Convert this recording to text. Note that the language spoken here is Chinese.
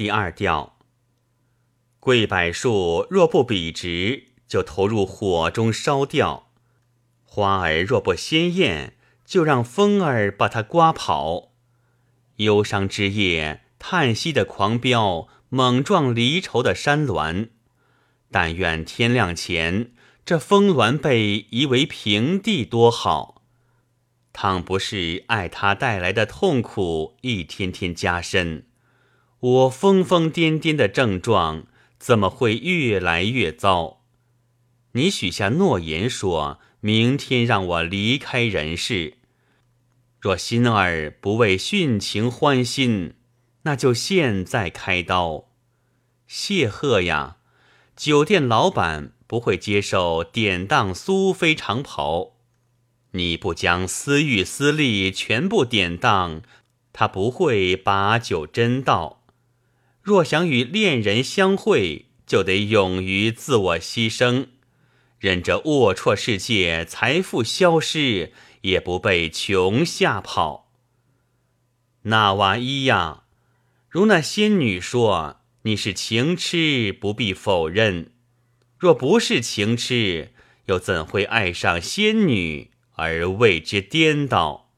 第二调。桂柏树若不笔直，就投入火中烧掉；花儿若不鲜艳，就让风儿把它刮跑。忧伤之夜，叹息的狂飙，猛撞离愁的山峦。但愿天亮前，这峰峦被夷为平地，多好！倘不是爱他带来的痛苦一天天加深，我疯疯癫癫的症状怎么会越来越糟？你许下诺言，说明天让我离开人世。若心儿不为殉情欢心，那就现在开刀。谢赫呀，酒店老板不会接受典当苏菲长袍。你不将私欲私利全部典当，他不会把酒斟倒。若想与恋人相会，就得勇于自我牺牲，任这龌龊世界财富消失，也不被穷吓跑。那瓦伊呀，如那仙女说你是情痴，不必否认。若不是情痴，又怎会爱上仙女？而为之颠倒。